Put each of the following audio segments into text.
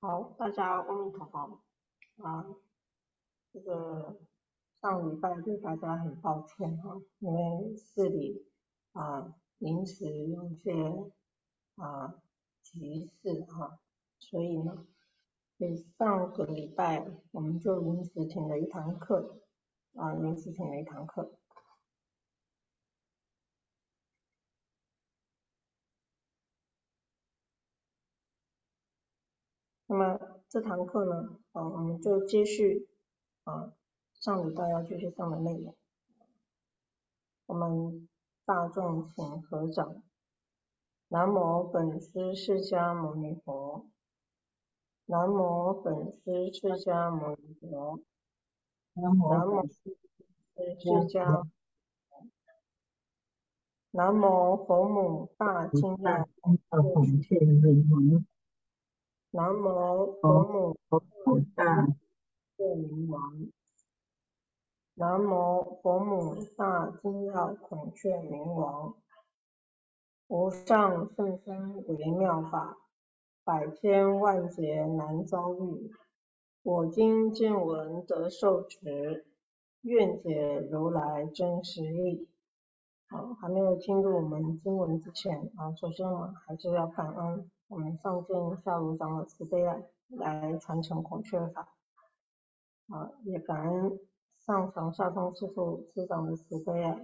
好，大家阿弥陀佛啊，这个上礼拜对大家很抱歉哈，因为市里啊临时有些啊急事哈，所以呢，所以上个礼拜我们就临时停了一堂课啊，临时停了一堂课。那么这堂课呢，啊，我们就接续啊上礼拜要继续上的内容。我们大众请合掌。南无本师释迦牟尼佛。南无本师释迦牟尼佛。南无本师释迦。南无佛母大金刚普贤明王。南无佛母大圣明王，南无佛母大金要孔雀明王，无上甚深微妙法，百千万劫难遭遇。我今见闻得受持，愿解如来真实义。好，还没有进入我们经文之前啊，首先我们还是要感恩。我们上敬下如长老慈悲啊来传承孔雀法，啊，也感恩上长下通师父师长的慈悲啊，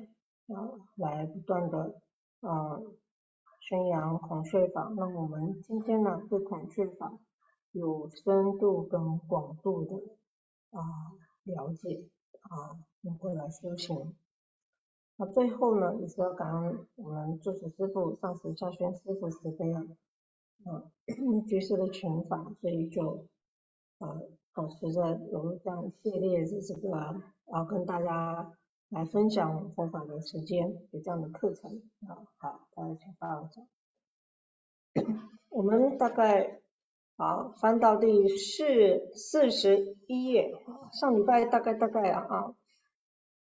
啊，来不断的啊宣扬孔雀法，那我们今天呢对孔雀法有深度跟广度的啊了解啊，能够来修行。那最后呢，也是要感恩我们住持师父上师下宣师父慈悲啊。啊，居士的群法，所以就呃保持着有这样系列的这个啊，跟大家来分享佛法的时间，有这样的课程啊，好，大家请放下。我们大概好翻到第四四十一页，上礼拜大概大概啊啊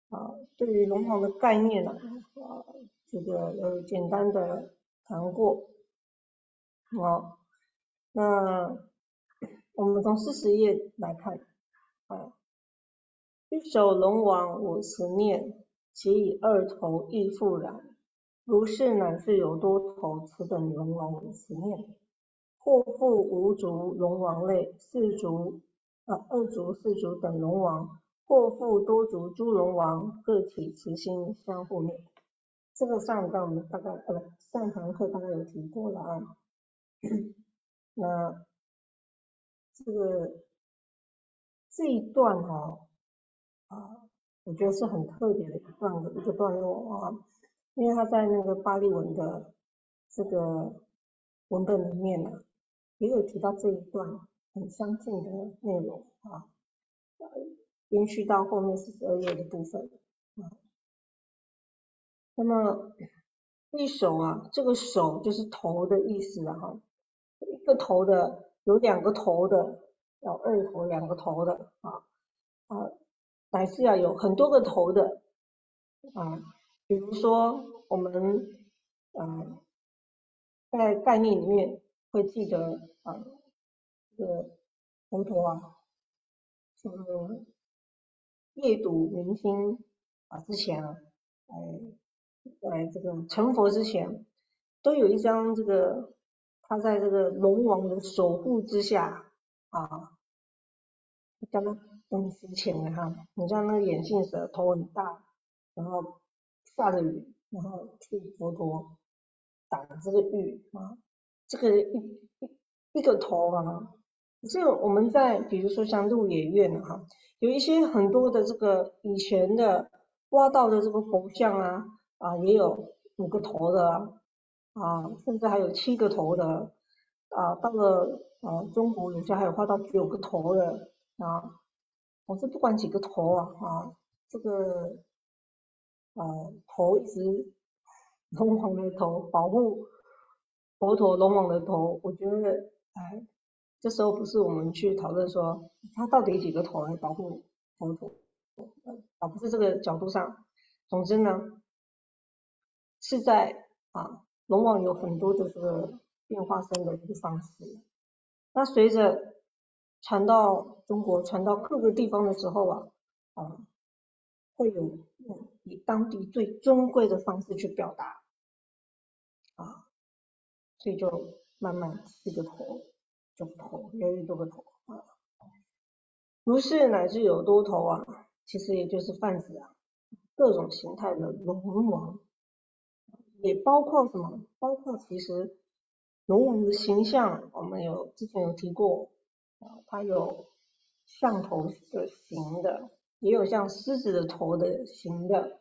啊，对于龙王的概念呢啊，这个有简单的谈过。好，那我们从四十页来看，啊，一首龙王我慈念，其以二头亦复然。如是乃是有多头，此等龙王我慈念。或复无足龙王类，四足啊二足四足等龙王，或复多足诸龙王，个体慈心相互念。这个上一段我们大概呃上堂课大概有提过了啊。那这个这一段哈啊，我觉得是很特别的一段一个段落啊，因为他在那个巴利文的这个文本里面呢，也有提到这一段很相近的内容啊，延续到后面四十二页的部分啊。那么一手啊，这个手就是头的意思啊哈。个头的有两个头的，有二头两个头的啊啊，乃至啊有很多个头的啊，比如说我们啊在概念里面会记得啊这个佛陀啊，这个夜读明星啊之前啊，哎在这个成佛之前都有一张这个。他在这个龙王的守护之下啊，刚刚嗯之前的哈，你像那个眼镜蛇头很大，然后下着雨，然后替佛陀挡这个雨啊，这个一一一个头啊，这个我们在比如说像鹿野苑哈，有一些很多的这个以前的挖到的这个佛像啊啊，也有五个头的。啊甚至还有七个头的啊，到了啊中国有些还有画到九个头的啊。我是不管几个头啊啊，这个啊头一直 龙王的头保护佛陀龙王的头，我觉得哎，这时候不是我们去讨论说他到底几个头来保护佛陀，啊不是这个角度上，总之呢是在啊。龙王有很多的这个变化身的一个方式，那随着传到中国，传到各个地方的时候啊，啊，会有用以当地最尊贵的方式去表达，啊，所以就慢慢四个头，就头越来越多个头啊，如是乃至有多头啊，其实也就是泛指啊，各种形态的龙王，也包括什么？包括其实龙王的形象，我们有之前有提过啊。它有象头的形的，也有像狮子的头的形的，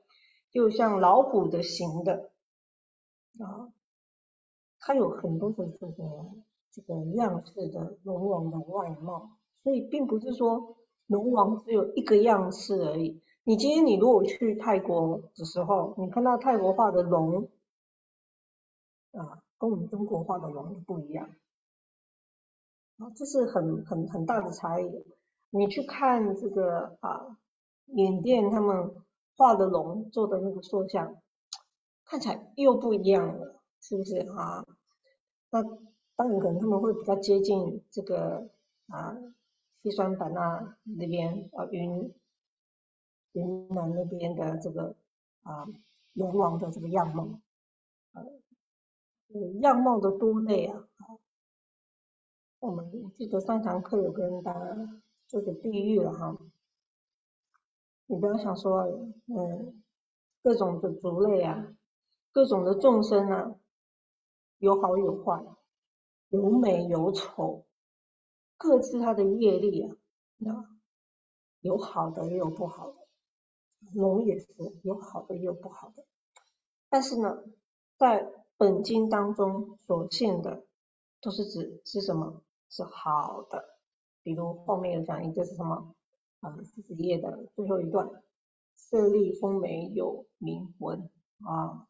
就像老虎的形的啊，它有很多的这个这个样式的龙王的外貌，所以并不是说龙王只有一个样式而已。你今天你如果去泰国的时候，你看到泰国画的龙啊，跟我们中国画的龙不一样。啊这是很很很大的差异。你去看这个啊，缅甸他们画的龙做的那个塑像，看起来又不一样了，是不是啊？那当然可能他们会比较接近这个啊，西双版纳那边啊，云云南那边的这个啊龙王的这个样貌，呃，样貌的多类啊。我们记得上堂课有跟大家做个比喻了哈，你不要想说，嗯，各种的族类啊，各种的众生啊，有好有坏，有美有丑，各自它的业力啊，那有好的也有不好的，龙也是有好的也有不好的，但是呢，在本经当中所现的都是指是什么？是好的，比如后面有讲一个是什么啊？四十页的最后一段，色丽丰美有名闻啊，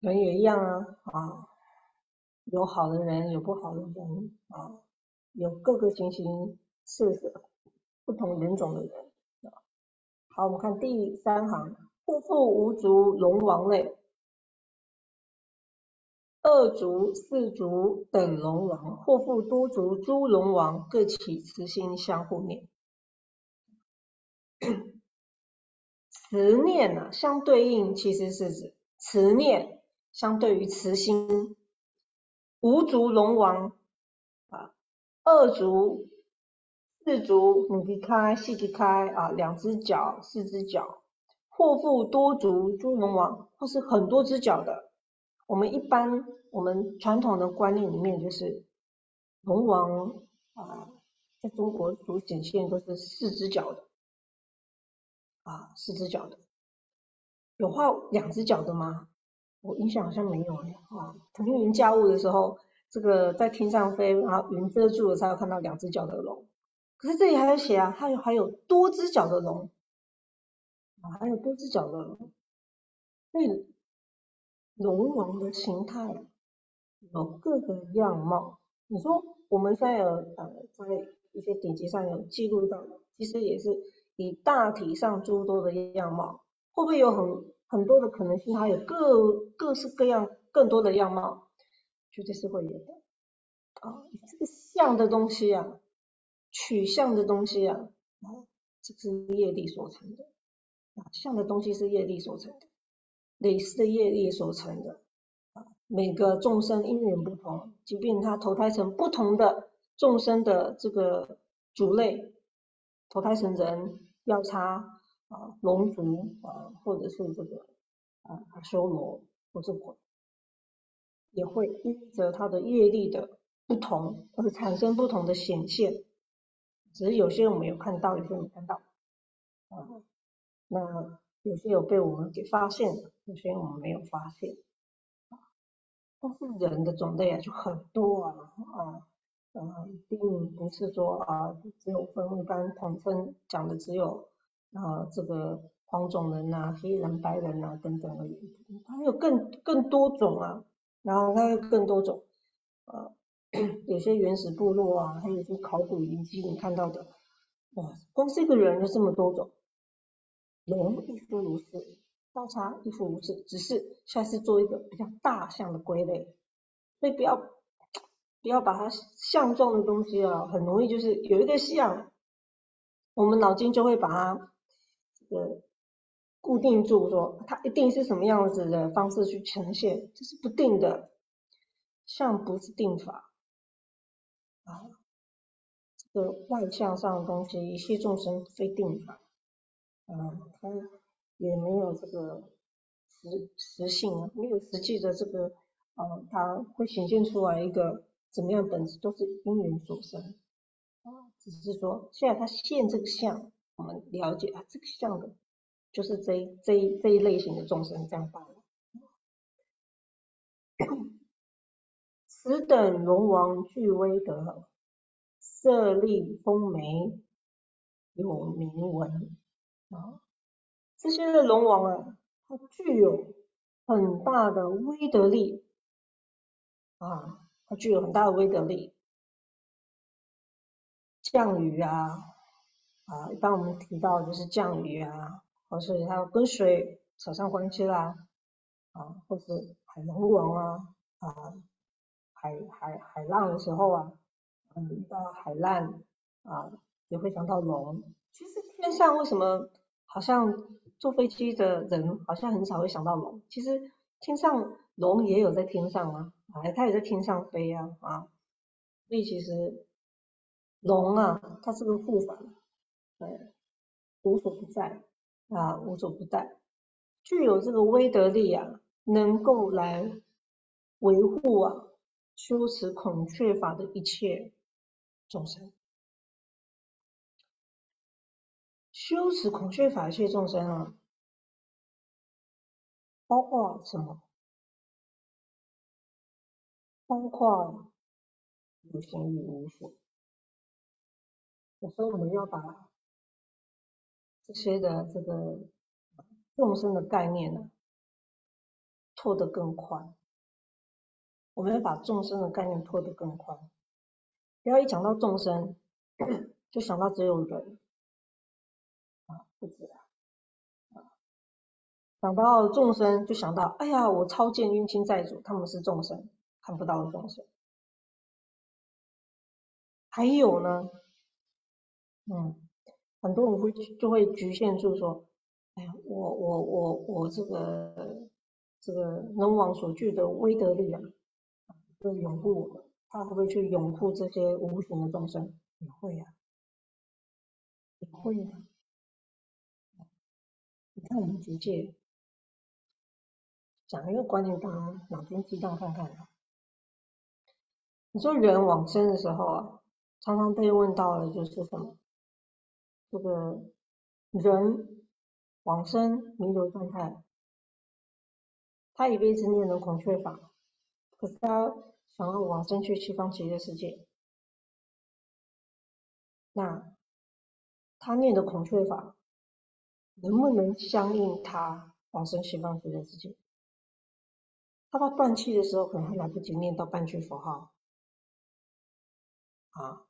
人也一样啊啊，有好的人，有不好的人啊，有各个形形色色不同人种的人啊。好，我们看第三行，户腹无足龙王类。二足、四足等龙王，或复多足诸龙王，各起慈心相互念。慈念呢，相对应其实是指慈念，相对于慈心。无足龙王啊，二足、四足，母鼻开、细鼻开啊，两只脚、四只脚，或复多足诸龙王，或是很多只脚的。我们一般，我们传统的观念里面就是龙王啊，在中国所显现都是四只脚的啊，四只脚的，有画两只脚的吗？我印象好像没有哎啊，腾云驾雾的时候，这个在天上飞，然后云遮住了才有看到两只脚的龙。可是这里还有写啊，它有还有多只脚的龙啊，还有多只脚的龙，所以。龙王的形态有各个样貌，你说我们现在有呃在一些典籍上有记录到，其实也是以大体上诸多的样貌，会不会有很很多的可能性？它有各各式各样更多的样貌，绝对是会有的啊！这个像的东西啊，取像的东西啊，啊，这是业力所成的啊，像的东西是业力所成的。类似的业力所成的啊，每个众生因缘不同，即便他投胎成不同的众生的这个族类，投胎成人、药叉啊、龙族啊，或者是这个啊修罗或者鬼，也会因着他的业力的不同而产生不同的显现，只是有些我们有看到，有些没看到啊，那。有些有被我们给发现了，有些我们没有发现，啊，但是人的种类啊就很多啊，啊，嗯，并不是说啊只有分一般统称讲的只有啊这个黄种人呐、黑人、白人呐等等而已，它有更更多种啊，然后它有更多种，啊，有些原始部落啊，还有些考古遗迹你看到的，哇，光是一个人就这么多种。龙亦复如是，交叉亦复如是，只是下次做一个比较大项的归类，所以不要不要把它象状的东西啊，很容易就是有一个象，我们脑筋就会把它这个固定住，说它一定是什么样子的方式去呈现，这是不定的，象不是定法。啊，这个外相上的东西，一切众生非定法，嗯，它也没有这个实实性啊，没有实际的这个，呃，它会显现出来一个。怎么样本质都是因缘所生啊，只是说现在它现这个相，我们了解啊，这个相的，就是这这这一类型的众生这样罢了。此等龙王具威德，色力丰眉，有名闻啊。这些的龙王啊，它具有很大的威德力啊。它具有很大的威德力，降雨啊啊，一般我们提到就是降雨啊，或是它跟水扯上关系啦啊，或是海龙王啊啊，海海海浪的时候啊，嗯，遇到海浪啊，也会想到龙。其实天上为什么好像坐飞机的人好像很少会想到龙？其实天上龙也有在天上啊。哎，它也在天上飞呀，啊，所以其实龙啊，它是个护法，对，无所不在啊，无所不在，具有这个威德力啊，能够来维护啊修持孔雀法的一切众生，修持孔雀法一切众生啊，包括什么？包括有形与无形，有时候我们要把这些的这个众生的概念呢拓得更宽。我们要把众生的概念拓得更宽，不要一讲到众生 就想到只有人，不止啊，想到众生就想到，哎呀，我超见冤亲债主，他们是众生。看不到的众生，还有呢，嗯，很多人会就会局限住说，哎呀，我我我我这个这个龙王所具的威德力啊，会拥护我们，他会不会去拥护这些无形的众生？也会呀，也会呀。看我们直接讲一个观念，大家脑筋激荡看看。你说人往生的时候啊，常常被问到的就是什么？这个人往生弥留状态，他一辈子念了孔雀法，可是他想要往生去西方极乐世界，那他念的孔雀法能不能相应他往生西方极乐世界？他到断气的时候，可能还来不及念到半句佛号。啊！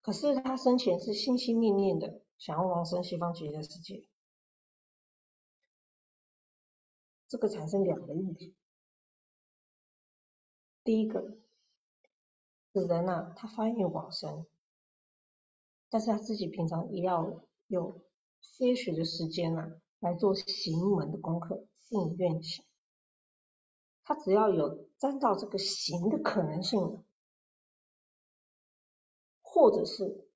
可是他生前是心心念念的想要往生西方极乐世界，这个产生两个问题。第一个，死人呐，他发愿往生，但是他自己平常也要有些许的时间呢，来做行门的功课，信愿行。他只要有沾到这个行的可能性。或者是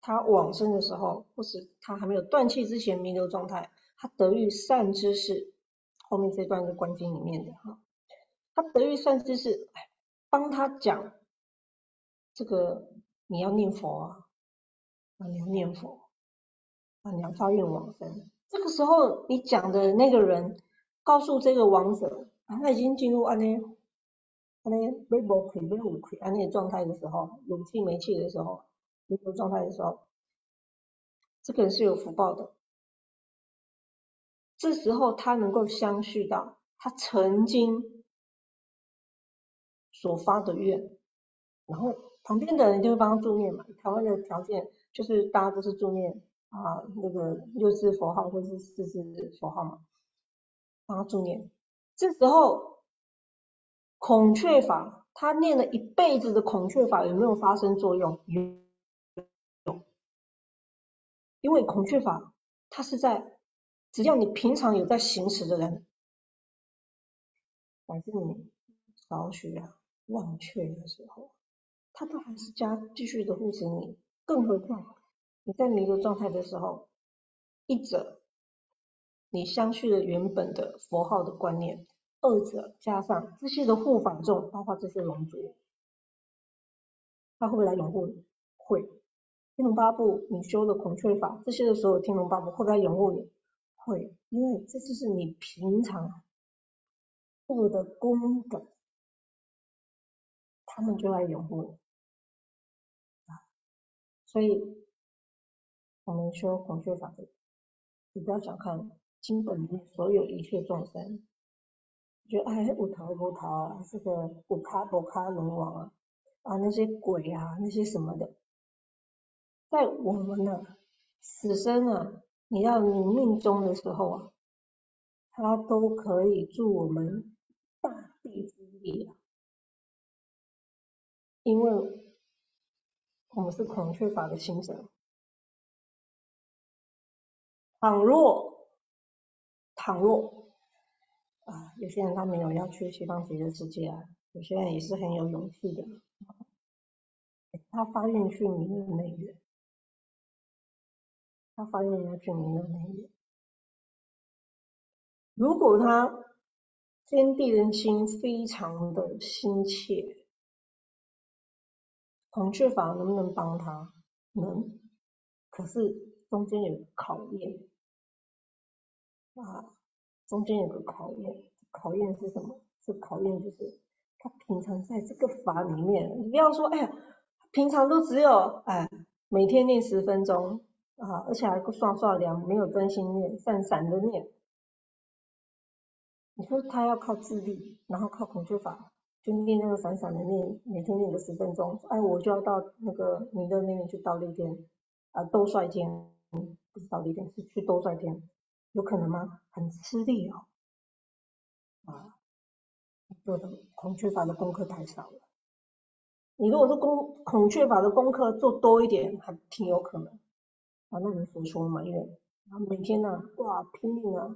他往生的时候，或是他还没有断气之前弥留状态，他得遇善知识，后面这段是观经里面的哈，他得遇善知识，帮他讲这个你要念佛啊，啊你要念佛啊你要发愿往生，这个时候你讲的那个人告诉这个王者，啊他已经进入安内。安尼没无气没有气安尼状态的时候，有气没气的时候，没有状态的时候，这个人是有福报的。这时候他能够相续到他曾经所发的愿，然后旁边的人就会帮他助念嘛。台湾的条件就是大家都是助念啊，那个六字佛号或是四字佛号嘛，帮他助念。这时候。孔雀法他念了一辈子的孔雀法有没有发生作用？有，因为孔雀法它是在只要你平常有在行持的人，反正你少许啊忘却的时候，他都还是加继续的护持你。更何况你在弥留状态的时候，一者你相续了原本的佛号的观念。二者加上这些的护法众，包括这些龙族，他会不会来拥护你？会。天龙八部你修的孔雀法，这些的所有天龙八部会不会来拥护你？会，因为这就是你平常做的功德，他们就来拥护你啊。所以，我们修孔雀法的，你不要小看经本里面所有一切众生。就哎，五桃五桃啊，这个五卡五卡龙王啊，啊那些鬼啊，那些什么的，在我们呢死生啊，你要你命中的时候啊，他都可以助我们大地之力啊，因为我们是孔雀法的行者，倘若倘若。啊，有些人他没有要去西方极乐世界啊，有些人也是很有勇气的，他发愿去弥勒内院，他发愿要去弥勒内院。如果他天地人心非常的心切，孔雀法能不能帮他？能，可是中间有考验啊。中间有个考验，考验是什么？是考验就是他平常在这个法里面，你不要说，哎呀，平常都只有哎每天念十分钟啊，而且还刷刷凉，没有专心念，散散的念。你说他要靠自律，然后靠孔雀法，就念那个散散的念，每天念个十分钟，哎，我就要到那个弥勒那边去倒立天啊，兜率天，不是倒立天，是去兜率天。有可能吗？很吃力哦，啊，做的孔雀法的功课太少了。你如果是功孔雀法的功课做多一点，还挺有可能。啊，那你所说嘛，因为啊每天呢，哇拼命啊，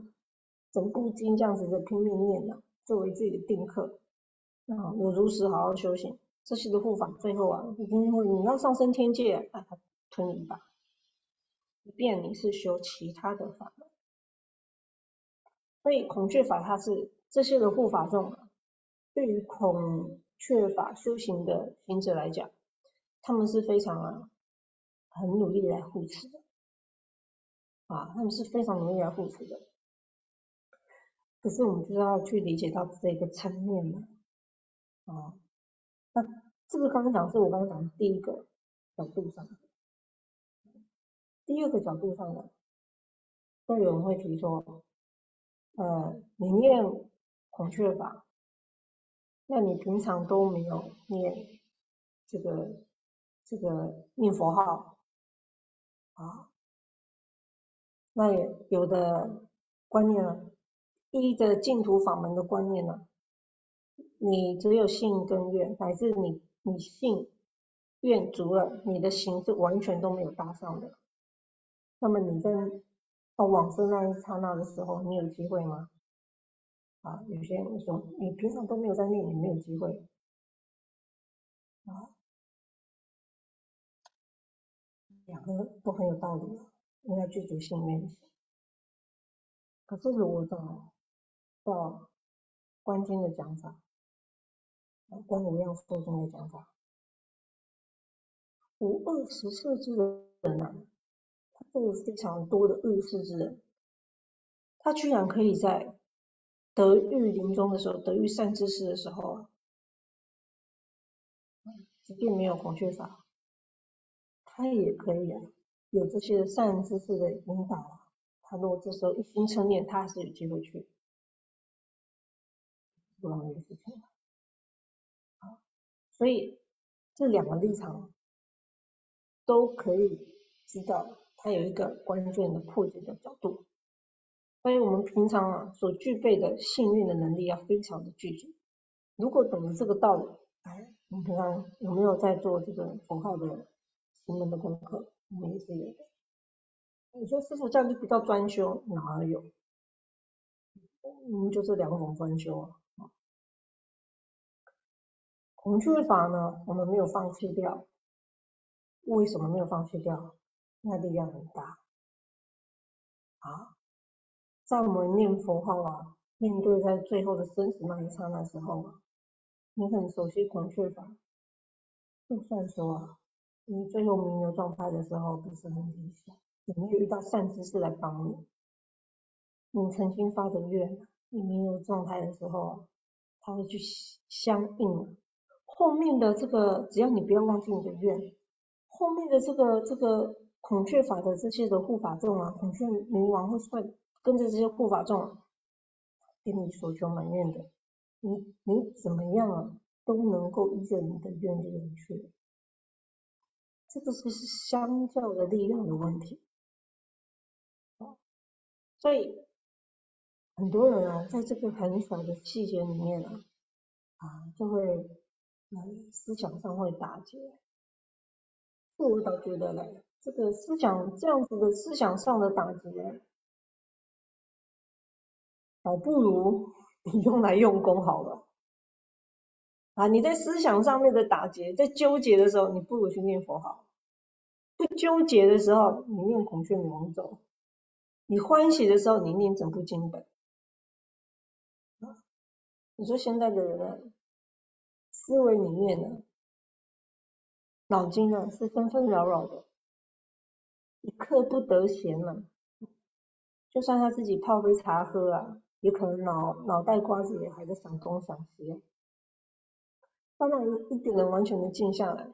整部经这样子的拼命念啊，作为自己的定课，啊，我如实好好修行，这些的护法，最后啊，一定会你要上升天界，啊，他吞你一把，即便你是修其他的法门。所以孔雀法它是这些的护法众，对于孔雀法修行的行者来讲，他们是非常啊很努力来护持的，啊，他们是非常努力来护持的。可是我们就要去理解到这个层面嘛，啊，那这个刚刚讲是我刚刚讲的第一个角度上，第二个角度上呢，都有人会提出。呃，你念孔雀法，那你平常都没有念这个这个念佛号啊？那也有的观念啊，依着净土法门的观念呢，你只有信跟愿，乃至你你信愿足了，你的行是完全都没有搭上的，那么你跟到往生那一刹那的时候，你有机会吗？啊，有些人说你平常都没有在念，你没有机会。啊，两个都很有道理，应该具足信愿。可是如果照照观经的讲法，观无量寿经的讲法，无二十世之人啊。这个非常多的恶世之人，他居然可以在得遇临终的时候，得遇善知识的时候，即便没有孔雀法，他也可以啊，有这些善知识的引导，他如果这时候一心称念，他还是有机会去，不容易的事情。啊，所以这两个立场都可以知道。它有一个关键的破解的角度，关于我们平常啊所具备的幸运的能力要非常的具足。如果懂了这个道理，哎，你平常有没有在做这个符号的行门的功课？我们也是有的。你说师傅这样就比较专修，哪有？我们，就这两种专修啊。孔雀法呢，我们没有放弃掉。为什么没有放弃掉？那力量很大。啊，在我们念佛号啊，面对在最后的生死那一刹那时候啊，你很熟悉孔雀法，就算说啊，你最后弥留状态的时候不是很理想，有没有遇到善知识来帮你？你曾经发的愿，你没有状态的时候，他会去相应。后面的这个，只要你不要忘记你的愿，后面的这个这个。孔雀法的这些的护法众啊，孔雀冥王会会跟着这些护法众，给你所求满愿的，你你怎么样啊，都能够依着你的愿力去。这个是相较的力量的问题。所以很多人啊，在这个很小的细节里面啊，啊，就会嗯思想上会打结。我倒觉得嘞。这个思想这样子的思想上的打击，倒不如 你用来用功好了。啊，你在思想上面的打结，在纠结的时候，你不如去念佛好。不纠结的时候，你念孔雀明王咒；你欢喜的时候，你念整部经本。你说现在的人思维里面呢，脑筋呢是纷纷扰扰的。一刻不得闲了，就算他自己泡杯茶喝啊，也可能脑脑袋瓜子也还在想东想西。当然，一点能完全的静下来，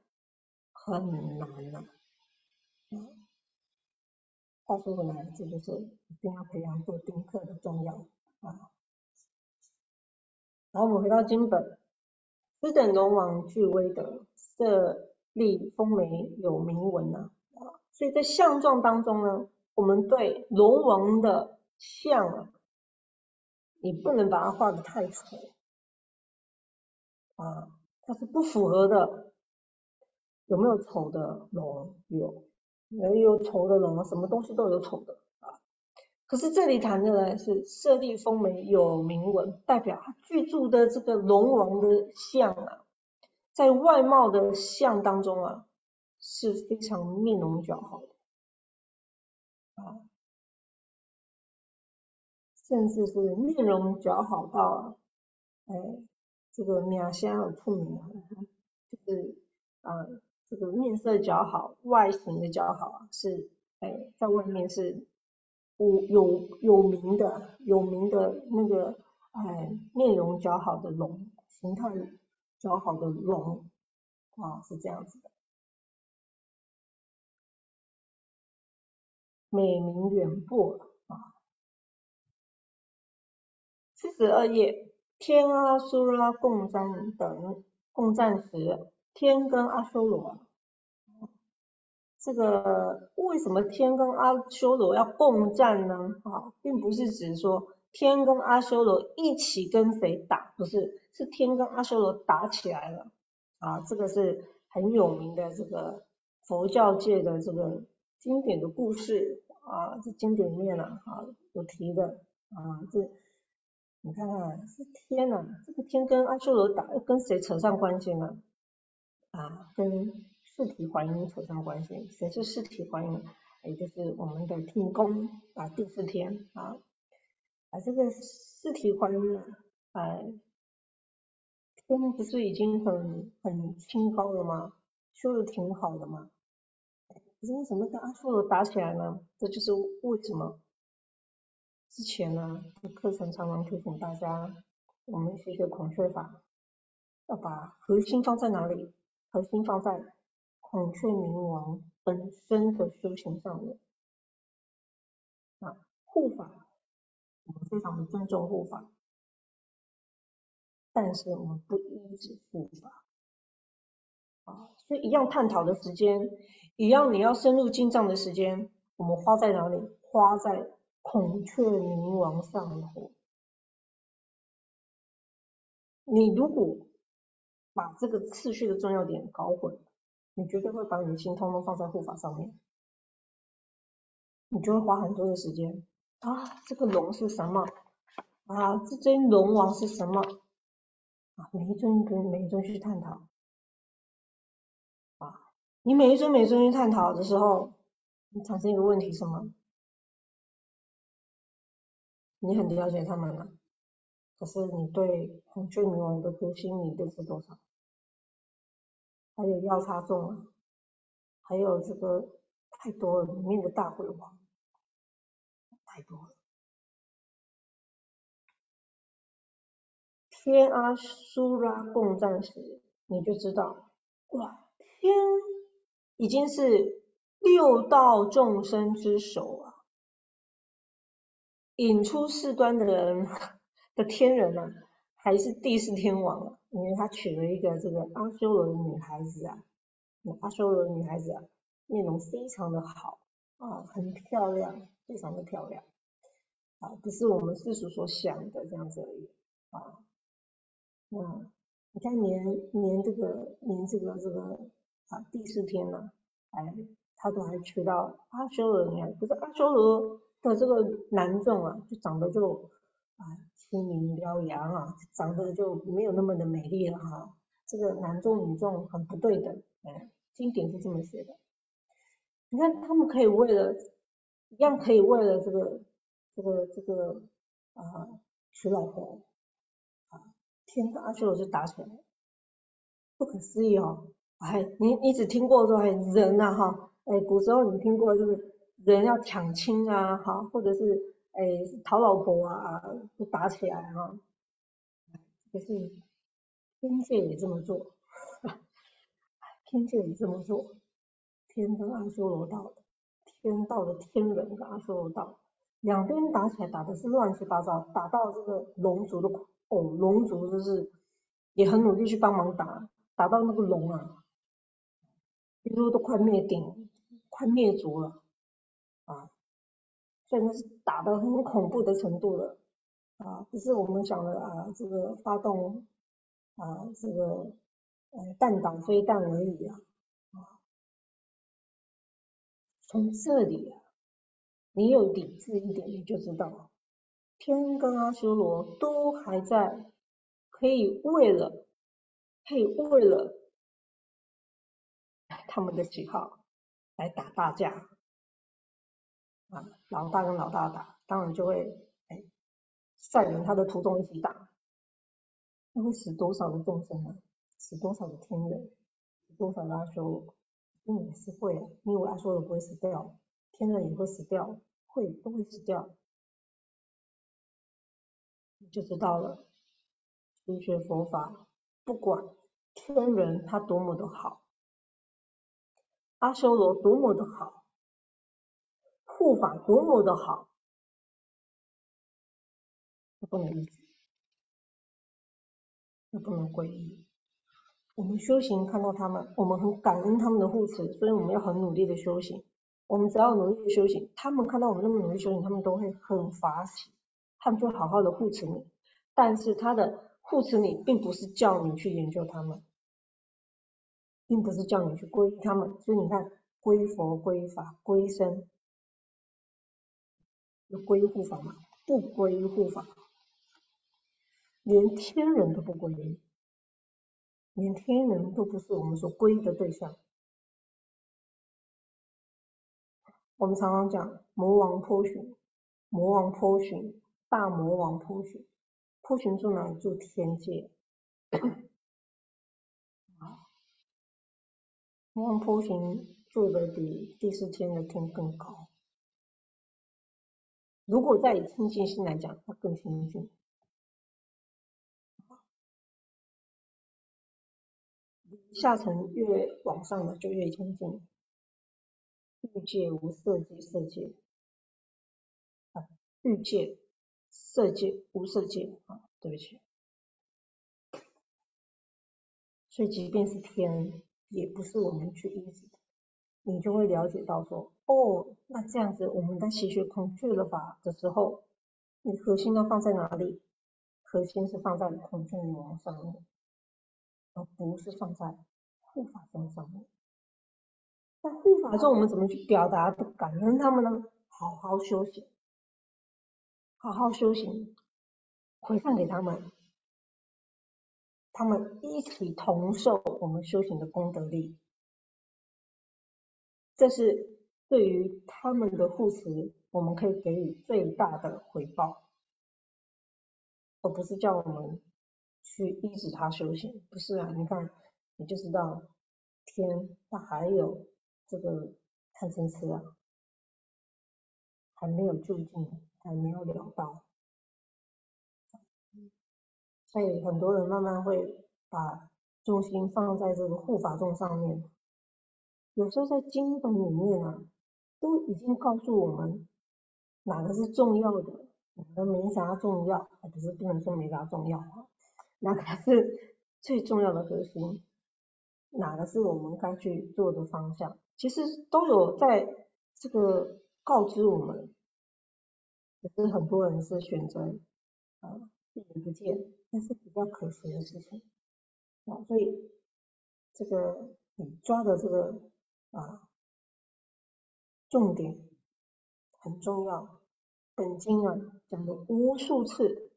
很难呐。话说回来，这就是一定要培养做丁克的重要啊。然后我们回到经本，斯等龙王具威德，色立丰眉，有铭文呐。所以在相状当中呢，我们对龙王的像啊，你不能把它画的太丑啊，它是不符合的。有没有丑的龙？有，也有丑的龙啊，什么东西都有丑的啊。可是这里谈的呢是设立丰眉有铭文，代表他居住的这个龙王的像啊，在外貌的像当中啊。是非常面容姣好的啊，甚至是面容姣好到，哎，这个面相很出名啊，就是啊，这个面色姣好，外形的姣好啊，是哎，在外面是有有有名的有名的那个哎面容姣好的龙，形态姣好的龙啊，是这样子的。美名远播啊，四十二页，天阿修罗共战等共战时，天跟阿修罗，这个为什么天跟阿修罗要共战呢？啊，并不是指说天跟阿修罗一起跟谁打，不是，是天跟阿修罗打起来了啊，这个是很有名的这个佛教界的这个经典的故事。啊，这经典面了，啊，有提的，啊，这你看看，是天呐，这个天跟阿修罗打，跟谁扯上关系呢？啊，跟四体还音扯上关系，谁是四体还音？也就是我们的天宫啊，第四天啊，啊，这个四体还音啊，天不是已经很很清高了吗？修的挺好的吗？为什么跟阿修罗打起来呢？这就是为什么之前呢，课程常常提醒大家，我们学学孔雀法，要把核心放在哪里？核心放在孔雀明王本身的修行上面。啊，护法，我们非常的尊重护法，但是我们不依止护法。啊，所以一样探讨的时间。一样，你要深入进藏的时间，我们花在哪里？花在孔雀明王上头。你如果把这个次序的重要点搞混，你绝对会把你的心通通放在护法上面，你就会花很多的时间啊，这个龙是什么？啊，这尊龙王是什么？啊，每一尊跟每一尊去探讨。你每一尊每一尊去探讨的时候，你产生一个问题什么？你很了解他们了，可是你对孔雀明王的核心理论是多少？还有药叉众啊，还有这个太多了，里面的大鬼王太多了。天阿苏拉共战时，你就知道，哇，天已经是六道众生之首啊，引出世端的人 的天人啊，还是第四天王啊，因为他娶了一个这个阿修罗的女孩子啊，阿修罗的女孩子啊，面容非常的好啊，很漂亮，非常的漂亮。啊，不是我们世俗所想的这样子而已。啊。嗯，你看连连这个连这个这个啊第四天了，哎，他都还娶到阿修罗女孩，可是阿修罗的这个男众啊，就长得就啊清明飘扬啊，长得就没有那么的美丽了哈。这个男众女众很不对等，哎，经典是这么写的。你看他们可以为了一样可以为了这个这个这个啊娶老婆啊。天跟阿修罗就打起来了，不可思议哦！哎，你你只听过说哎人呐哈，哎古时候你听过就是人要抢亲啊哈，或者是哎讨老婆啊就打起来哈，可是天界也这么做，天界也这么做，天跟阿修罗道的，天道的天人跟阿修罗道两边打起来打的是乱七八糟，打到这个龙族的。哦，龙族就是也很努力去帮忙打，打到那个龙啊，听说都快灭顶，快灭族了啊，所以那是打到很恐怖的程度了啊，不是我们想的啊，这个发动啊，这个呃弹道飞弹而已啊，啊，从这里啊，你有理智一点，你就知道。天跟阿修罗都还在，可以为了，可以为了他们的喜好来打大架啊！老大跟老大打，当然就会哎率领他的徒众一起打，那会死多少的众生啊？死多少的天人？死多少的阿修罗？嗯，是会啊，因为阿修罗不会死掉，天人也会死掉，会都会死掉。你就知道了，修学佛法，不管天人他多么的好，阿修罗多么的好，护法多么的好，不能依止，都不能皈依。我们修行看到他们，我们很感恩他们的护持，所以我们要很努力的修行。我们只要努力的修行，他们看到我们那么努力修行，他们都会很法喜。他们就好好的护持你，但是他的护持你，并不是叫你去研究他们，并不是叫你去皈依他们。所以你看，归佛、归法、归僧，有归护法吗？不归护法，连天人都不归依，连天人都不是我们所归的对象。我们常常讲魔王波旬，魔王波旬。大魔王波旬，波旬住哪？住天界。魔王波旬住的比第四天的天更高。如果再以清净心来讲，它更清净。下层越往上的就越清净。欲界无色界，色界啊，欲界。色界无色界啊，对不起。所以即便是天，也不是我们去医治的。你就会了解到说，哦，那这样子我们在习学孔雀的法的时候，你核心要放在哪里？核心是放在孔雀女王上面。而不是放在护法中上面。在护法中，我们怎么去表达感恩他们呢？好好修行，好好修行，回向给他们，他们一起同受我们修行的功德力。这是对于他们的护持，我们可以给予最大的回报，而不是叫我们去抑制他修行。不是啊，你看，你就知道天，它还有。这个贪嗔痴啊，还没有就近，还没有了到，所以很多人慢慢会把重心放在这个护法众上面。有时候在经本里面啊，都已经告诉我们哪个是重要的，哪个没啥重要，不是不能说没啥重要啊，哪个是最重要的核心，哪个是我们该去做的方向。其实都有在这个告知我们，只是很多人是选择啊避而不见，那是比较可惜的事情啊。所以这个你抓的这个啊重点很重要。本经啊讲了无数次，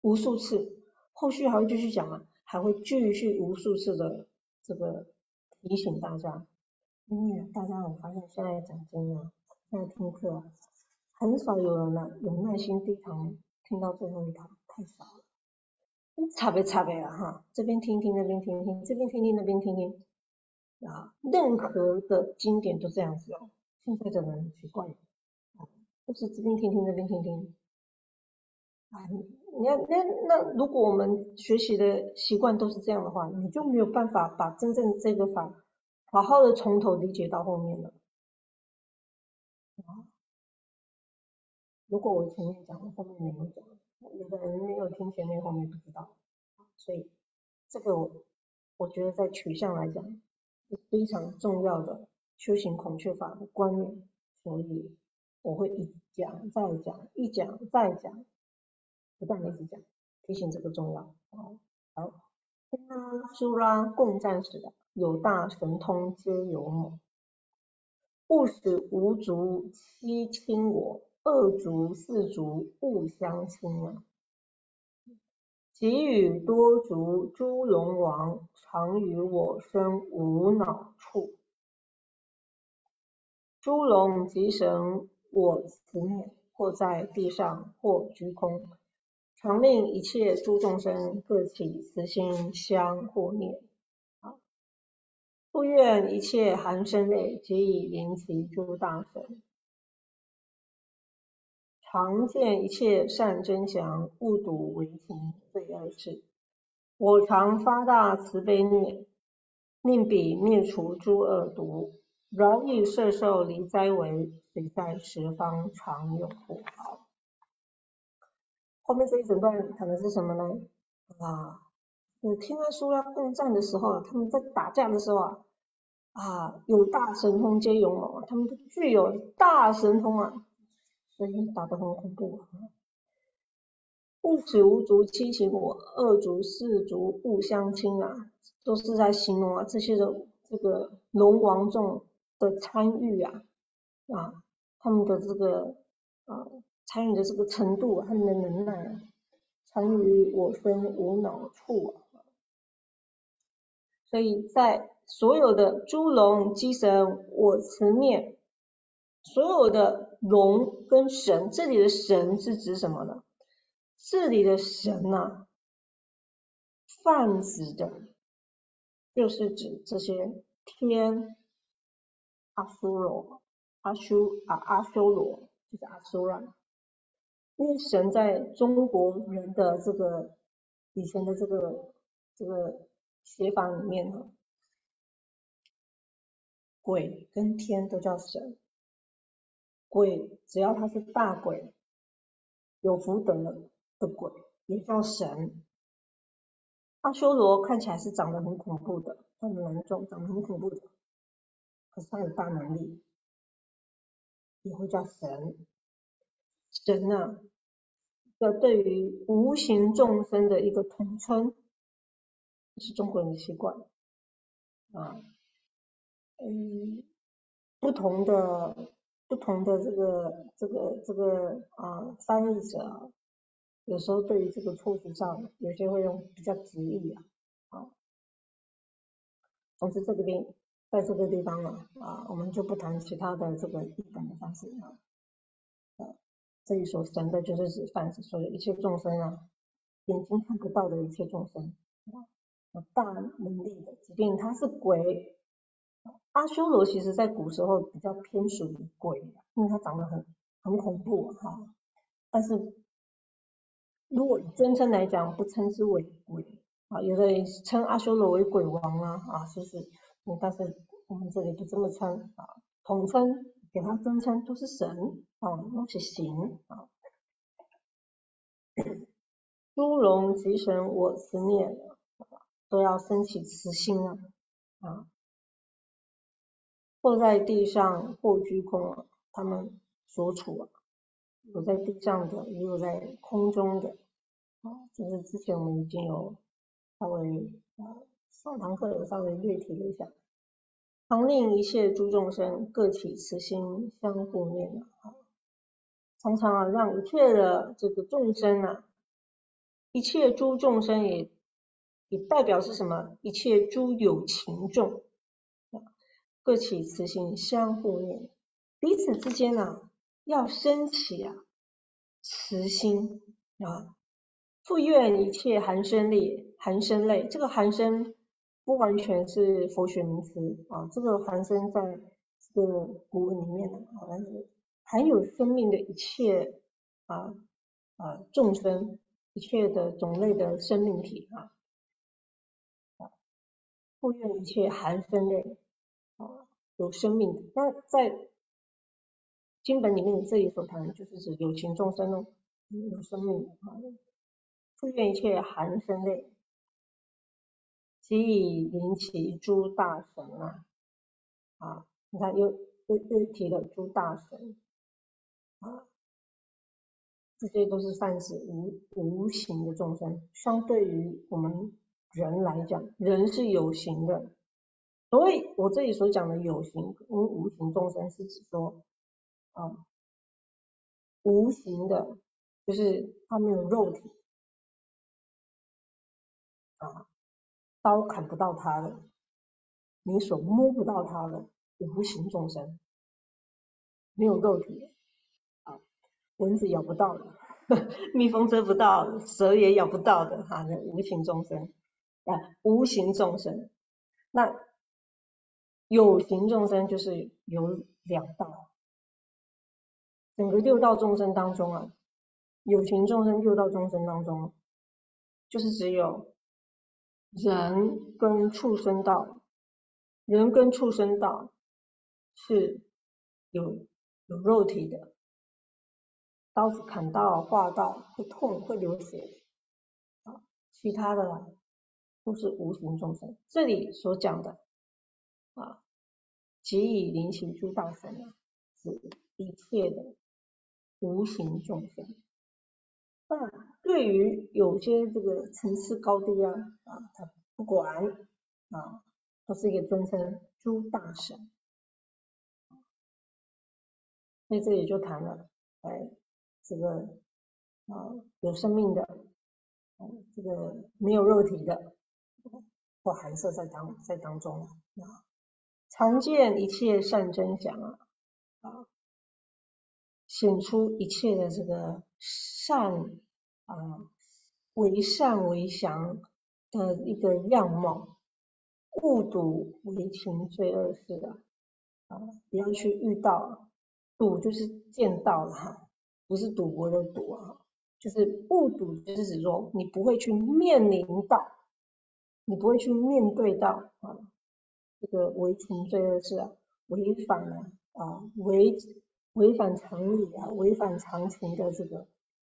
无数次，后续还会继续讲啊，还会继续无数次的这个提醒大家。因为大家，我发现现在讲经啊，现在听课啊，很少有人呢有耐心低头听到最后一堂，太少了。差别差别了哈，这边听听，那边听听，这边听听，那边听听啊，任何的经典都这样子哦。现在的人很奇怪，啊，都是这边听听，那边听听。啊，你看那那如果我们学习的习惯都是这样的话，你就没有办法把真正这个法。好好的从头理解到后面了。啊如果我前面讲了，后面没有讲，有的人没有听前面，后面不知道。所以这个我我觉得在取向来讲是非常重要的修行孔雀法的观念，所以我会一讲再讲，一讲再讲，不断的一直讲，提醒这个重要。好，跟苏拉共战时的。有大神通皆有某，不使无足欺亲我，二足四足不相亲啊！给予多足诸龙王，常与我身无恼处。诸龙即神我慈念，或在地上，或居空，常令一切诸众生各起慈心相互念。不愿一切含生类，皆以临其诸大神。常见一切善真祥，勿睹为情罪恶事。我常发大慈悲念，令彼灭除诸恶毒，饶益摄受离灾为，随在十方常有福。后面这一整段讲的是什么呢？啊，我听他说要共战的时候，他们在打架的时候啊。啊，有大神通皆勇猛啊，他们都具有大神通啊，所以打得很恐怖啊。不使无足七情我，二足四足不相亲啊，都是在形容啊这些的这个龙王众的参与啊啊，他们的这个啊参与的这个程度，他们的能耐啊，参与我生无脑处啊，所以在。所有的诸龙鸡神，我慈念，所有的龙跟神，这里的神是指什么呢？这里的神呐，泛指的，就是指这些天阿修罗，阿修啊阿修罗就是阿修罗，因为神在中国人的这个以前的这个这个写法里面呢。鬼跟天都叫神，鬼只要他是大鬼，有福德的鬼也叫神。阿修罗看起来是长得很恐怖的，他很严重，长得很恐怖的，可是他有大能力，也会叫神。神呢，这对于无形众生的一个统称，是中国人的习惯啊，嗯，不同的不同的这个这个这个啊翻译者，有时候对于这个措辞上，有些会用比较直译啊，啊，总之这个地在这个地方呢啊，我们就不谈其他的这个译本的方式啊，啊，这里所神的就是指凡是所有一切众生啊，眼睛看不到的一切众生啊。大能力的，即便他是鬼，阿修罗其实在古时候比较偏属于鬼，因为他长得很很恐怖哈。但是如果以尊称来讲，不称之为鬼啊，有的人称阿修罗为鬼王啊啊，是不是？但是我们这里不这么称啊，统称给他尊称都是神啊，都是行啊。诸龙吉神我思念。都要升起慈心啊！啊，或在地上，或居空啊，他们所处啊，有在地上的，也有在空中的啊。就是之前我们已经有稍微啊上堂课有稍微略提了一下，常令一切诸众生各起慈心，相互念啊，常常啊让一切的这个众生啊，一切诸众生也。也代表是什么？一切诸有情众各起慈心，相互念，彼此之间啊，要升起啊慈心啊，复愿一切寒生类，寒生类，这个寒生不完全是佛学名词啊，这个寒生在这个古文里面呢，好像是含有生命的一切啊啊众生，一切的种类的生命体啊。复愿一切含生类有生命的，那在经本里面这里所谈就是指有情众生哦，有生命啊。不愿一切含生类，即以引起诸大神啊啊！你看又又又提了诸大神啊，这些都是泛指无无形的众生，相对于我们。人来讲，人是有形的，所以我这里所讲的有形跟无形众生，是指说啊，无形的，就是他没有肉体啊，刀砍不到他的，你手摸不到他的无形众生，没有肉体啊，蚊子咬不到的，蜜蜂蛰不到，蛇也咬不到的哈，那无形众生。啊，无形众生，那有形众生就是有两道，整个六道众生当中啊，有形众生六道众生当中，就是只有人跟畜生道，人跟畜生道是有有肉体的，刀子砍到、划到会痛、会流血，啊，其他的。都是无形众生，这里所讲的啊，即以灵起诸大神啊，指一切的无形众生。那对于有些这个层次高低啊啊，他不管啊，都是一个尊称诸大神。所以这里就谈了，哎，这个啊有生命的，这个没有肉体的。或含色在当在当中啊，常见一切善真相啊啊，显出一切的这个善啊为善为祥的一个样貌，误睹为情罪恶事的啊，不要去遇到睹就是见到了哈，不是赌博的赌啊，就是误睹就是指说你不会去面临到。你不会去面对到啊，这个违情罪恶事啊，违反了啊，违违反常理啊，违反常情的这个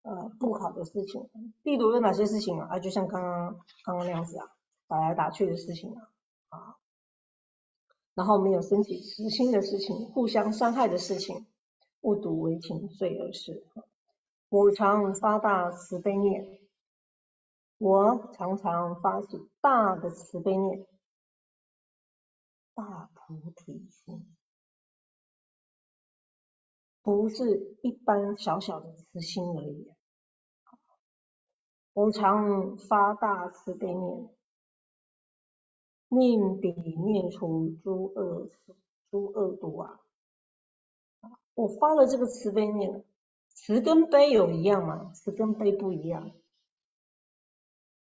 呃不好的事情。例如有哪些事情啊？啊，就像刚刚刚刚那样子啊，打来打去的事情啊，啊，然后没有升起慈心的事情，互相伤害的事情，误读为情罪恶事。我常发大慈悲念。我常常发起大的慈悲念，大菩提心，不是一般小小的慈心而已。我常发大慈悲念，令彼念除诸恶诸恶毒啊！我发了这个慈悲念，慈跟悲有一样吗？慈跟悲不一样。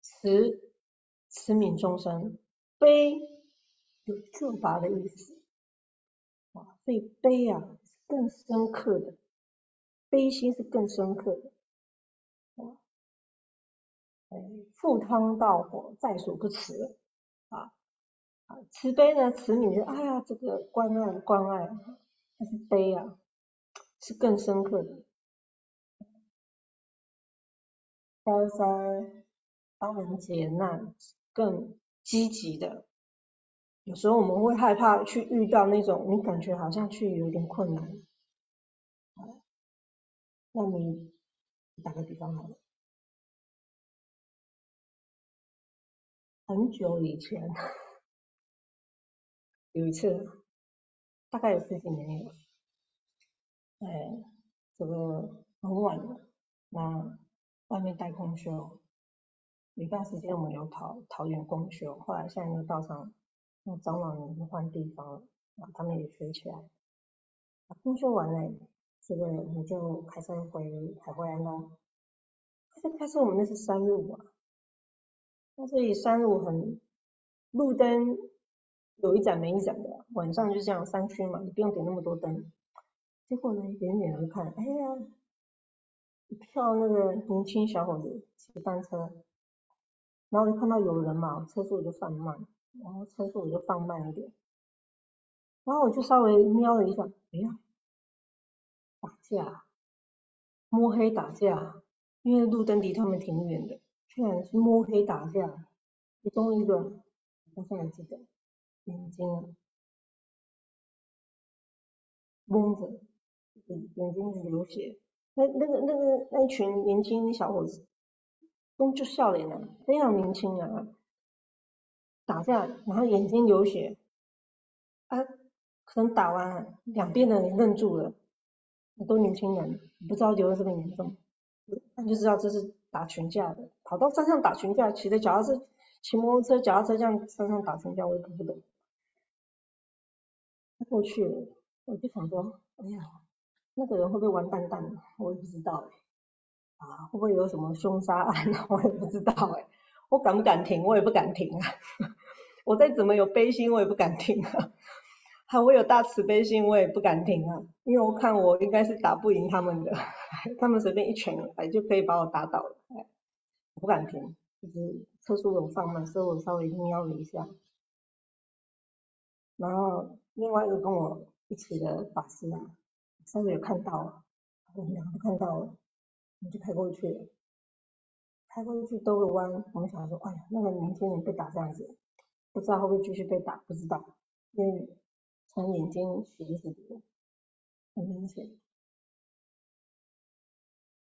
慈，慈悯众生；悲，有救拔的意思。啊，所以悲啊，更深刻的，悲心是更深刻的。啊，哎，赴汤蹈火在所不辞。啊，啊，慈悲呢，慈悯是，哎呀，这个关爱关爱，但是悲啊，是更深刻的。高山。帮人解难，更积极的。有时候我们会害怕去遇到那种你感觉好像去有点困难。那你打个比方好了，很久以前有一次，大概有十几年了，哎，这个很晚了，那外面带空修。一段时间我们有桃桃园公休，后来现在又到上那长老们换地方了，啊，他们也学起来。公休完了，这个我们就开车回海会安喽。开车开车，我们那是山路啊，那这里山路很路灯有一盏没一盏的，晚上就这样山区嘛，你不用点那么多灯。结果呢，远远的看，哎呀，一票那个年轻小伙子骑单车。然后就看到有人嘛，车速就放慢，然后车速我就放慢一点，然后我就稍微瞄了一下，哎呀，打架，摸黑打架，因为路灯离他们挺远的，居然是摸黑打架，其中一个我现在记得，眼睛啊蒙着，眼睛流血，那那个那个那群年轻小伙子。都就笑脸了，非常年轻啊，打架然后眼睛流血，啊，可能打完两边的人愣住了，都年轻人，不知道流的这么严重，那就知道这是打群架的，跑到山上打群架，骑着脚踏车、骑摩托车、脚踏车这样山上打群架，我也不懂。过去了我就想说，哎呀，那个人会不会完蛋蛋？我也不知道哎。啊，会不会有什么凶杀案？我也不知道哎，我敢不敢停？我也不敢停啊。我再怎么有悲心，我也不敢停啊。好，我有大慈悲心，我也不敢停啊。因为我看我应该是打不赢他们的，他们随便一拳哎就可以把我打倒了。我不敢停，就是车速有放慢，所以我稍微瞄了一下。然后另外一个跟我一起的法师啊，稍微有看到，我们两个都看到了。我们就开过去了，开过去兜个弯，我们想说，哎呀，那个年轻人被打这样子，不知道会不会继续被打，不知道，因为从眼睛血一直流，很明显。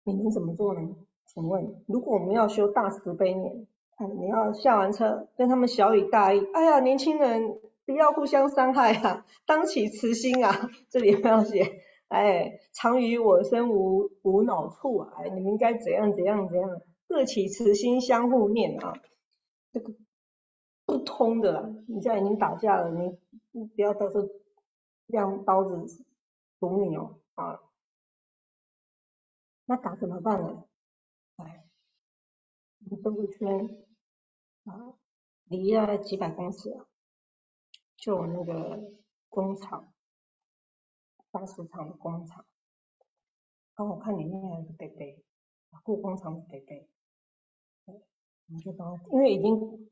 你能怎么做呢？请问，如果我们要修大慈悲念，哎，你要下完车跟他们小雨大义，哎呀，年轻人不要互相伤害啊，当起慈心啊，这里不要写。哎，常与我身无无恼处啊！你们应该怎样怎样怎样，各起慈心，相互念啊！这个不通的，你现在已经打架了，你你不要到时候亮刀子捅你哦啊！那打怎么办呢？哎，你兜个圈啊，离了几百公尺，就那个工厂。大市场的工厂，刚好看里面有一个贝贝，故工厂的贝贝，们就刚刚，因为已经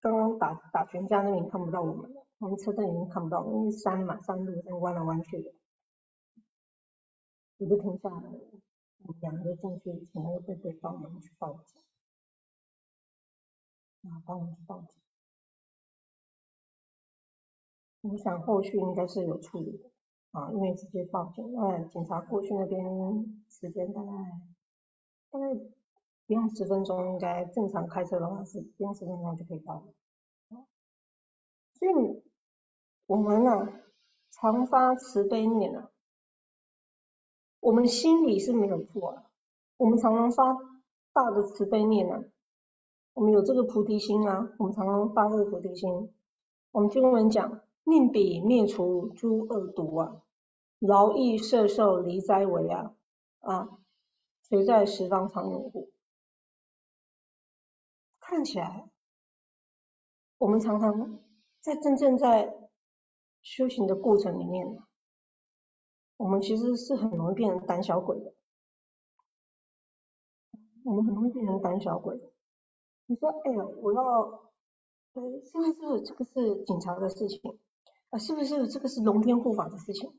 刚刚打打全家那边看不到我们了，我们车灯已经看不到，因为山嘛，山路在弯来弯去的，我就停下来，我们两个进去，请那个贝贝帮我们去报警，啊，帮我们去报警，我想后续应该是有处理的。啊，因为直接报警，那警察过去那边时间大概大概不用十分钟，应该正常开车的话是不用十分钟就可以到了。所以我们呢，常发慈悲念啊，我们心里是没有错啊，我们常常发大的慈悲念啊，我们有这个菩提心啊，我们常常发这个菩提心。我们经文讲，念彼灭除诸恶毒啊，劳役摄受离灾为啊，啊，谁在十方常拥护？看起来，我们常常在真正在修行的过程里面，我们其实是很容易变成胆小鬼的。我们很容易变成胆小鬼。你说，哎呀，我要。呃，是不是这个是警察的事情？啊，是不是这个是龙天护法的事情？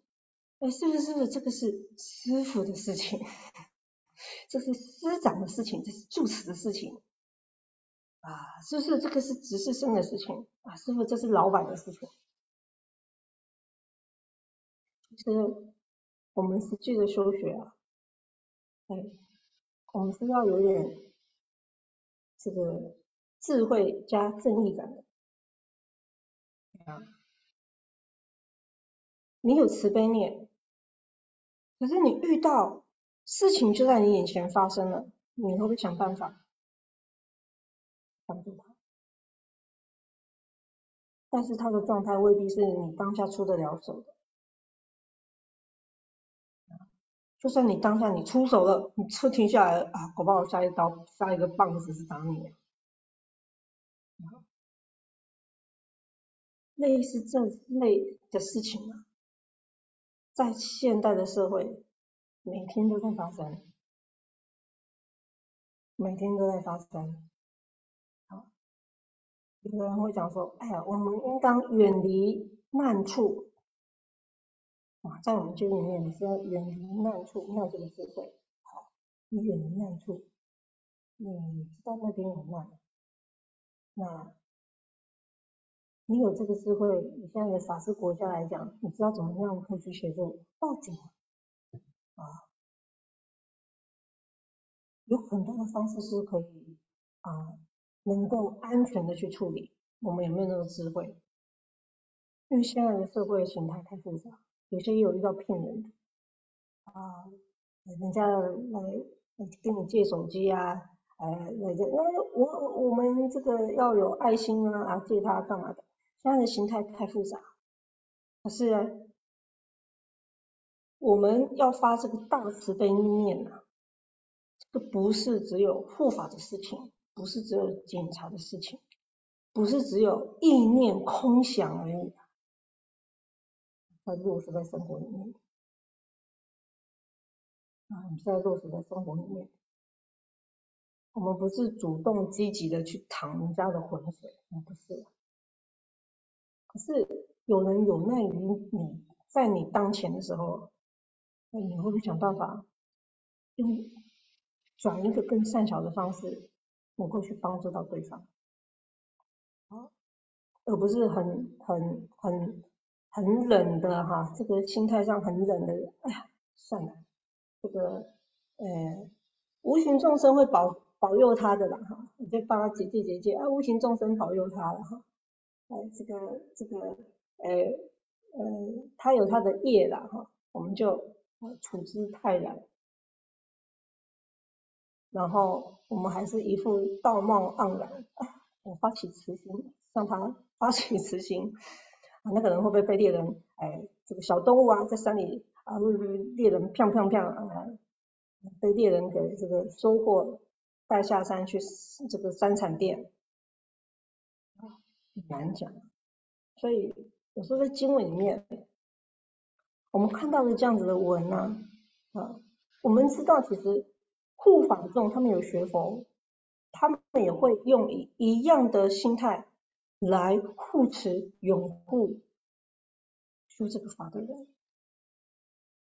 哎，是不是这个是师傅的事情？这是师长的事情，这是住持的事情。啊，就是这个是执事生的事情？啊，师傅这是老板的事情。其实我们实际的修学啊，哎，我们是要有点这个。智慧加正义感的，啊，你有慈悲念，可是你遇到事情就在你眼前发生了，你会不会想办法帮助他？但是他的状态未必是你当下出得了手的，就算你当下你出手了，你车停下来啊，搞不好下一刀下一个棒子是打你。类似这类的事情啊，在现代的社会，每天都在发生，每天都在发生。有人会讲说：“哎呀，我们应当远离难处。”啊，在我们经里面，你是要远离难处，你有这个智慧。好，你远离难处，你知道那边有难。那，你有这个智慧，你现在的法师国家来讲，你知道怎么样可以去协助报警啊？有很多的方式是可以啊，能够安全的去处理。我们有没有那个智慧？因为现在的社会形态太复杂，有些也有遇到骗人的啊，人家来跟你借手机啊。呃，那个，那我我们这个要有爱心啊，啊，借他干嘛的？现在的形态太复杂，可是我们要发这个大慈悲念呐，这个不是只有护法的事情，不是只有检查的事情，不是只有意念空想而已，它落实在生活里面，啊，你在落实在生活里面。我们不是主动积极的去淌人家的浑水，我不是。可是有人有难于你，在你当前的时候，那你会不会想办法用转一个更善巧的方式，能够去帮助到对方？啊，而不是很很很很冷的哈，这个心态上很冷的，哎呀，算了，这个呃，无形众生会保。保佑他的啦哈，你就帮他结界结界啊，无形众生保佑他了哈，哎，这个这个呃呃，他有他的业了哈，我们就处之泰然，然后我们还是一副道貌岸然，我发起慈心向他 发起慈心啊，那个人会不会被猎人哎这个小动物啊在山里啊被猎人砰砰砰啊被猎人给这个收获？带下山去这个山产店，很难讲。所以我说在经文里面，我们看到的这样子的文呢，啊，我们知道其实护法众他们有学佛，他们也会用一一样的心态来护持拥护修这个法的人。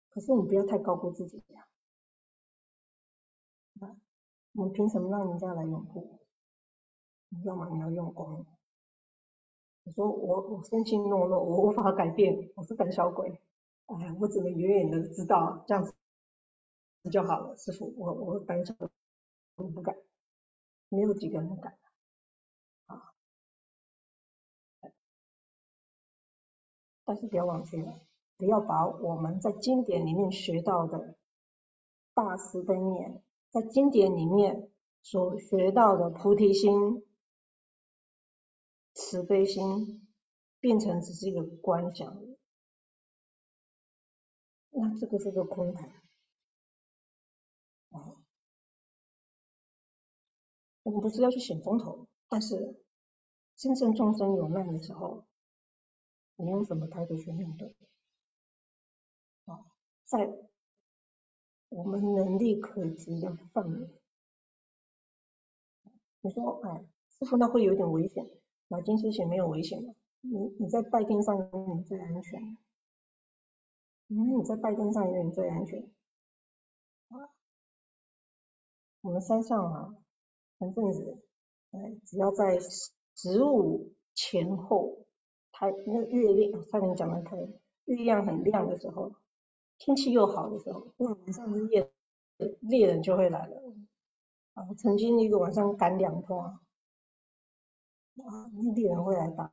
可是你不要太高估自己呀。我们凭什么让人家来拥护？你知道吗？你要用功。你说我我生性懦弱，我无法改变，我是胆小鬼。哎，我只能远远的知道这样子就好了。师傅，我我胆小，我不敢。没有几个人敢啊。但是不要忘记了，不要把我们在经典里面学到的大慈悲念，在经典里面所学到的菩提心、慈悲心，变成只是一个观想，那这个是个空谈我们不是要去显风头，但是真正众生有难的时候。你用什么态度去面对？啊，在我们能力可及的范围。你说，哎，师傅，那会有点危险。买金丝鞋没有危险的，你你在拜殿上永远最安全。因为你在拜殿上永远最安全。啊，我们山上啊，前阵子，哎，只要在十五前后。它那月亮，差点讲的太，月亮很亮的时候，天气又好的时候，那晚上是猎猎人就会来了。啊，曾经一个晚上赶两趟，啊，猎人会来打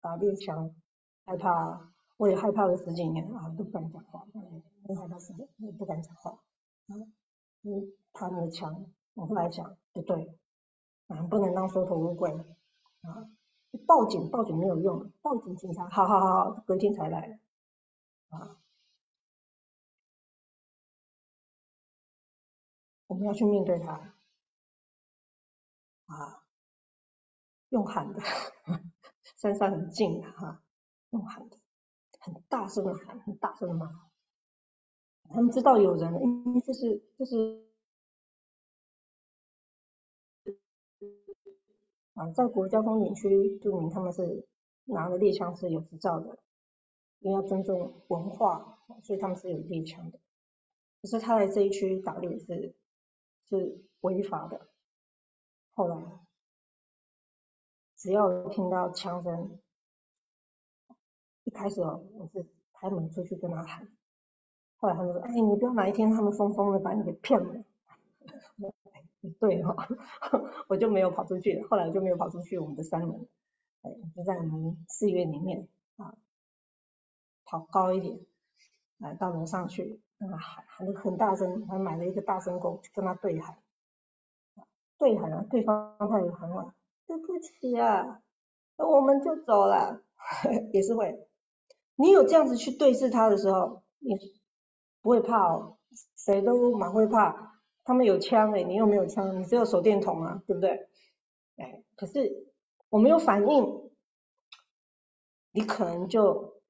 打猎枪，害怕，我也害怕了十几年啊，都不敢讲话，我害怕死的，我不敢讲话。啊，嗯，他那个枪，我后来想，不对，啊，不能当缩头乌龟。啊！报警，报警没有用，报警警察，好好好，隔天才来。啊！我们要去面对他。啊！用喊的，山上很近哈，用喊的，很大声的喊，很大声的骂。他们知道有人，因为这是这是。啊，在国交通景区注明，他们是拿的猎枪是有执照的，因为要尊重文化，所以他们是有猎枪的。可是他在这一区打猎是是违法的。后来只要听到枪声，一开始哦，我是开门出去跟他喊，后来他们说：“哎，你不要哪一天他们疯疯的把你给骗了。”对哈，我就没有跑出去，后来我就没有跑出去我们的山门，哎，就在我们寺院里面啊，跑高一点，来到楼上去跟他喊，喊的很大声，还买了一个大声公，跟他对喊，对喊啊，对方他也喊我，对不起啊，我们就走了，也是会，你有这样子去对视他的时候，你不会怕哦，谁都蛮会怕。他们有枪哎，你又没有枪，你只有手电筒啊，对不对？哎，可是我没有反应，你可能就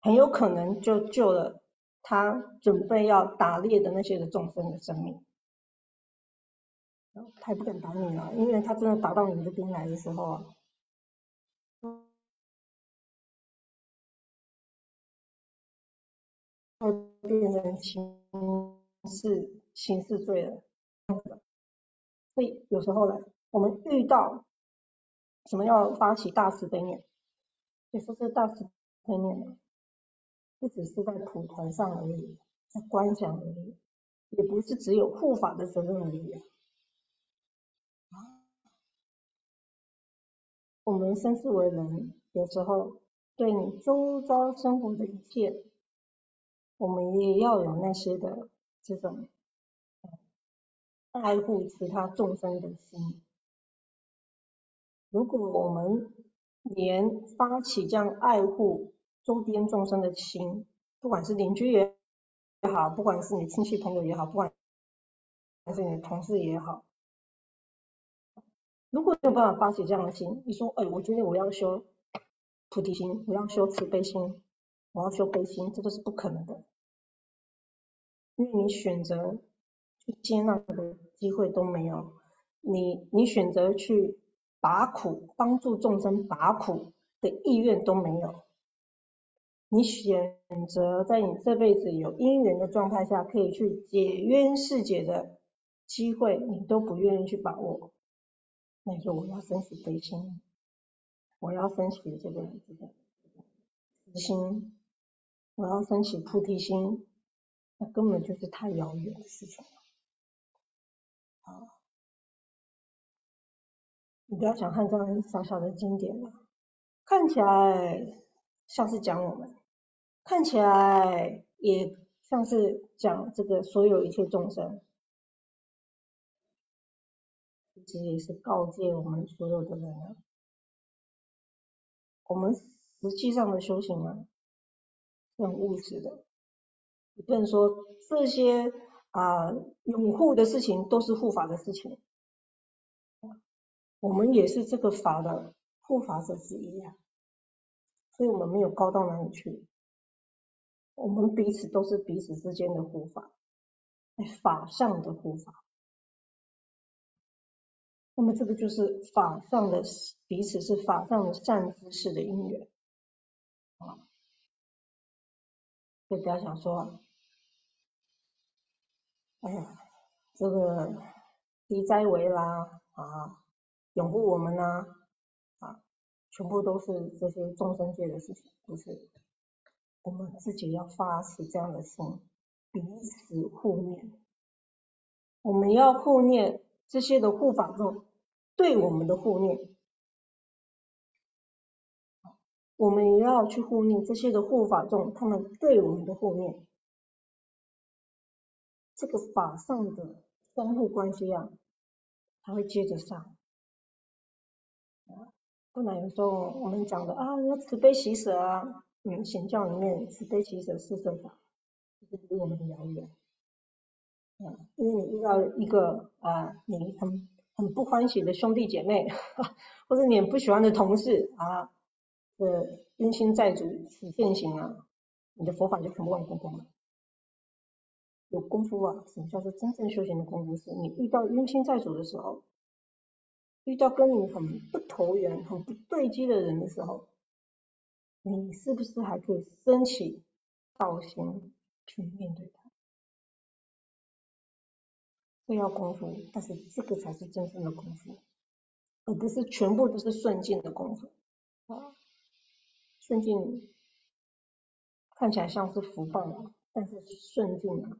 很有可能就救了他准备要打猎的那些的众生的生命。他也不敢打你了，因为他真的打到你这边来的时候啊，会变成刑事刑事罪了，所以有时候呢，我们遇到什么要发起大慈悲念，你说这大慈悲念呢，不只是在普团上而已，在观想而已，也不是只有护法的责任而已啊。我们生世为人，有时候对你周遭生活的一切，我们也要有那些的。这种爱护其他众生的心，如果我们连发起这样爱护周边众生的心，不管是邻居也也好，不管是你亲戚朋友也好，不管还是你的同事也好，如果没有办法发起这样的心，你说，哎，我觉得我要修菩提心，我要修慈悲心，我要修悲心，这都是不可能的。因为你选择去接纳的机会都没有，你你选择去拔苦帮助众生拔苦的意愿都没有，你选择在你这辈子有因缘的状态下可以去解冤释结的机会，你都不愿意去把握，那就我要升起悲心，我要升起这个这个慈心，我要升起菩提心。那根本就是太遥远的事情了。啊，你不要想看这样小小的经典了，看起来像是讲我们，看起来也像是讲这个所有一切众生，其实也是告诫我们所有的人啊，我们实际上的修行啊，是很务实的。你不能说这些啊拥护的事情都是护法的事情，我们也是这个法的护法者之一啊，所以我们没有高到哪里去，我们彼此都是彼此之间的护法，法上的护法，那么这个就是法上的彼此是法上的善知识的因缘。啊。就不要想说，哎呀，这个低灾为啦啊，拥护我们呐啊，全部都是这些众生界的事情，不是我们自己要发起这样的心，彼此护念，我们要护念这些的护法众对我们的护念。我们也要去护念这些的护法众，他们对我们的护念，这个法上的相互关系啊，才会接着上。不然有时候我们讲的啊，要慈悲喜舍啊，嗯，显教里面慈悲喜舍四摄法，就是离我们很遥远。啊，因为你遇到一个啊，你很很不欢喜的兄弟姐妹，或者你很不喜欢的同事啊。的冤亲债主起现行啊，你的佛法就全部忘光光了。有功夫啊，什么叫做真正修行的功夫？是你遇到冤亲债主的时候，遇到跟你很不投缘、很不对机的人的时候，你是不是还可以升起道心去面对他？这要功夫，但是这个才是真正的功夫，而不是全部都是顺境的功夫啊。顺境看起来像是福报，但是顺境啊，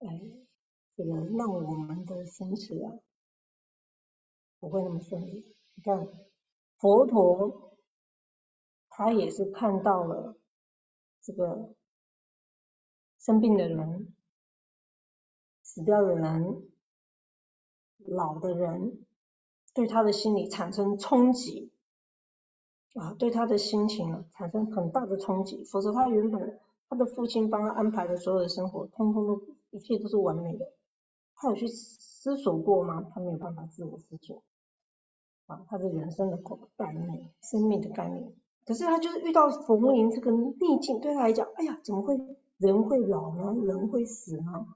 哎，这个让我们的心持啊不会那么顺利。你看佛陀，他也是看到了这个生病的人、死掉的人、老的人，对他的心理产生冲击。啊，对他的心情啊产生很大的冲击。否则他原本他的父亲帮他安排的所有的生活，通通都一切都是完美的。他有去思索过吗？他没有办法自我思索。啊，他的人生的概念、生命的概念。可是他就是遇到逢迎这个逆境，对他来讲，哎呀，怎么会人会老呢？人会死呢？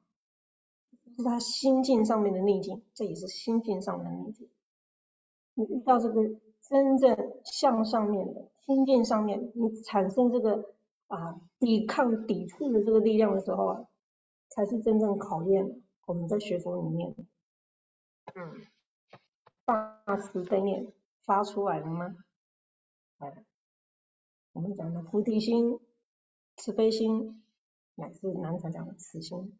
是他心境上面的逆境，这也是心境上的逆境。你遇到这个。真正向上面的心境上面，你产生这个啊抵抗、抵触的这个力量的时候啊，才是真正考验我们在学佛里面，嗯，大慈悲念发出来了吗？哎，我们讲的菩提心、慈悲心，乃至南禅讲的慈心，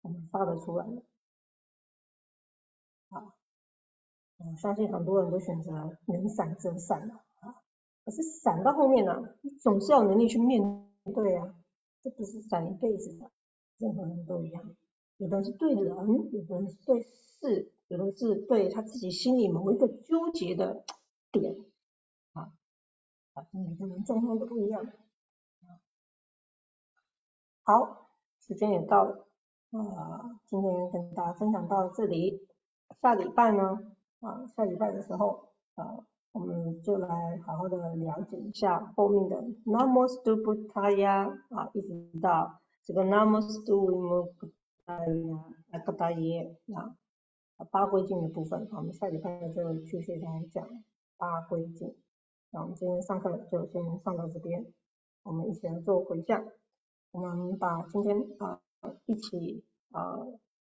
我们发得出来了，啊。我相信很多人都选择能闪则闪啊，可是闪到后面呢，你总是要能力去面对啊，这不是闪一辈子的，任何人都一样，有的是对人，有的人是对事，有的是对他自己心里某一个纠结的点啊，啊，每个人状况都不一样。好，时间也到了啊，今天跟大家分享到这里，下礼拜呢？啊，下礼拜的时候，啊，我们就来好好的了解一下后面的 Namastu Buddhaya 啊，一直到这个 Namastu Vimukhtaya Akataya 啊，八归境的部分，我们下礼拜就继续来讲八归境。那我们今天上课就先上到这边，我们一起来做回向。我们把今天啊一起啊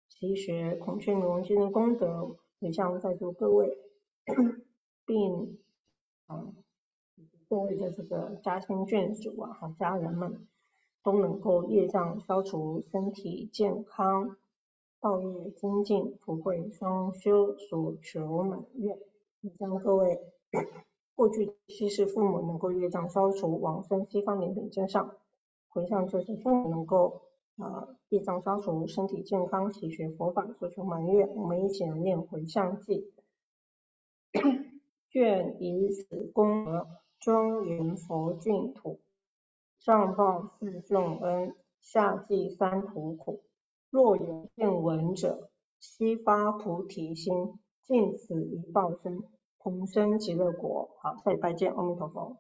习学孔雀明王经的功德。也向在座各位，并啊各位的这个家亲眷属啊和家人们，都能够业障消除，身体健康道业精进，福慧双修，所求满愿。以上各位，过去七世父母能够业障消除，往生西方莲品真上，回向就是父母能够呃业障消除，身体健康，祈学佛法，所求满愿。我们一起来念回向记。愿以此功德庄严佛净土，上报四重恩，下济三途苦。若有见闻者，悉发菩提心，尽此一报身，同生极乐国。好，下礼拜见，阿弥陀佛。